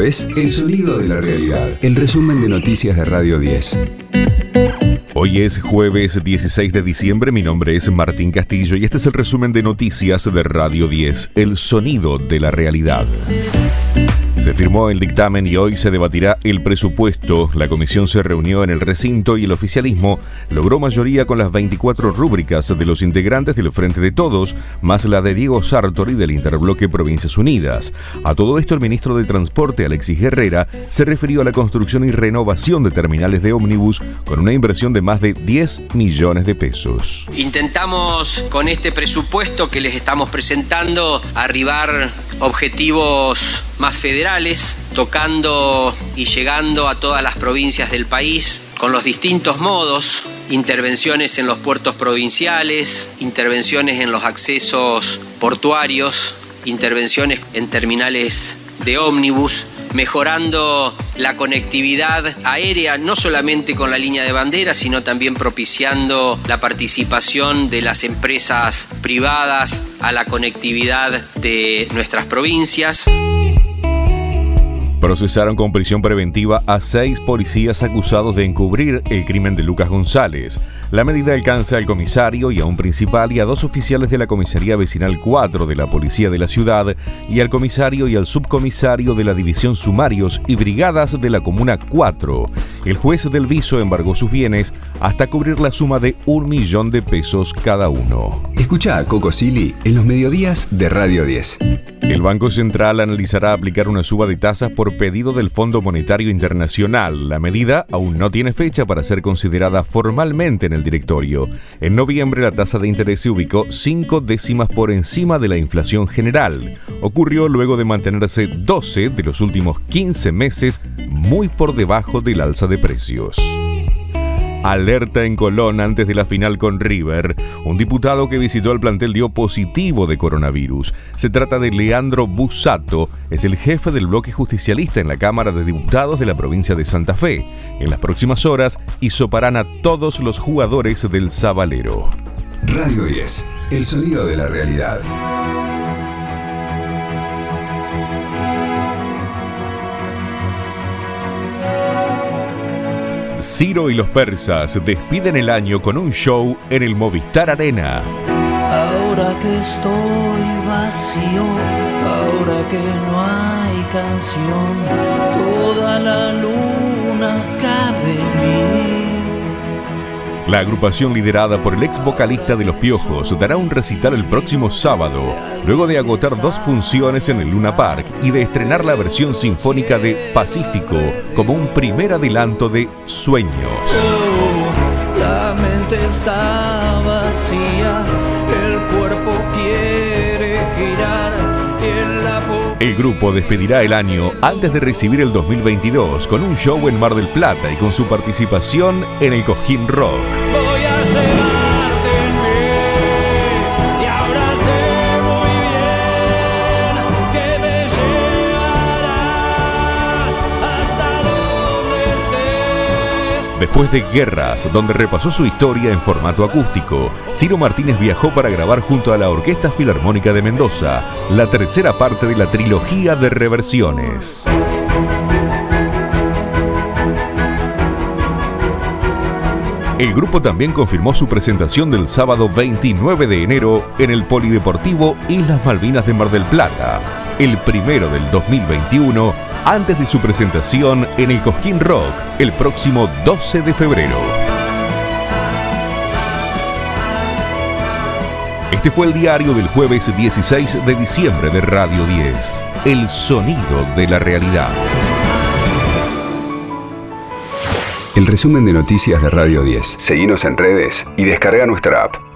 Es El Sonido de la Realidad, el resumen de noticias de Radio 10. Hoy es jueves 16 de diciembre, mi nombre es Martín Castillo y este es el resumen de noticias de Radio 10, El Sonido de la Realidad. Se firmó el dictamen y hoy se debatirá el presupuesto. La comisión se reunió en el recinto y el oficialismo logró mayoría con las 24 rúbricas de los integrantes del Frente de Todos, más la de Diego Sartori del Interbloque Provincias Unidas. A todo esto, el ministro de Transporte, Alexis Herrera, se refirió a la construcción y renovación de terminales de ómnibus con una inversión de más de 10 millones de pesos. Intentamos con este presupuesto que les estamos presentando arribar objetivos más federales, tocando y llegando a todas las provincias del país con los distintos modos, intervenciones en los puertos provinciales, intervenciones en los accesos portuarios, intervenciones en terminales de ómnibus, mejorando la conectividad aérea, no solamente con la línea de bandera, sino también propiciando la participación de las empresas privadas a la conectividad de nuestras provincias. Procesaron con prisión preventiva a seis policías acusados de encubrir el crimen de Lucas González. La medida alcanza al comisario y a un principal y a dos oficiales de la Comisaría Vecinal 4 de la Policía de la Ciudad y al comisario y al subcomisario de la División Sumarios y Brigadas de la Comuna 4. El juez del viso embargó sus bienes hasta cubrir la suma de un millón de pesos cada uno. Escucha a Coco Silly en los mediodías de Radio 10. El Banco Central analizará aplicar una suba de tasas por pedido del Fondo Monetario Internacional. La medida aún no tiene fecha para ser considerada formalmente en el directorio. En noviembre la tasa de interés se ubicó cinco décimas por encima de la inflación general. Ocurrió luego de mantenerse 12 de los últimos 15 meses muy por debajo del alza de precios. Alerta en Colón antes de la final con River. Un diputado que visitó el plantel dio positivo de coronavirus. Se trata de Leandro Busato, es el jefe del bloque justicialista en la Cámara de Diputados de la provincia de Santa Fe. En las próximas horas hisoparán a todos los jugadores del Zabalero. Radio 10, el sonido de la realidad. Ciro y los persas despiden el año con un show en el Movistar Arena. Ahora que estoy vacío, ahora que no hay canción, toda La agrupación liderada por el ex vocalista de Los Piojos dará un recital el próximo sábado, luego de agotar dos funciones en el Luna Park y de estrenar la versión sinfónica de Pacífico como un primer adelanto de Sueños. La mente está vacía, el cuerpo El grupo despedirá el año antes de recibir el 2022 con un show en Mar del Plata y con su participación en el Cojín Rock. Después de Guerras, donde repasó su historia en formato acústico, Ciro Martínez viajó para grabar junto a la Orquesta Filarmónica de Mendoza la tercera parte de la trilogía de reversiones. El grupo también confirmó su presentación del sábado 29 de enero en el Polideportivo Islas Malvinas de Mar del Plata, el primero del 2021 antes de su presentación en el Cosquín Rock el próximo 12 de febrero. Este fue el diario del jueves 16 de diciembre de Radio 10, El Sonido de la Realidad. El resumen de noticias de Radio 10. Seguimos en redes y descarga nuestra app.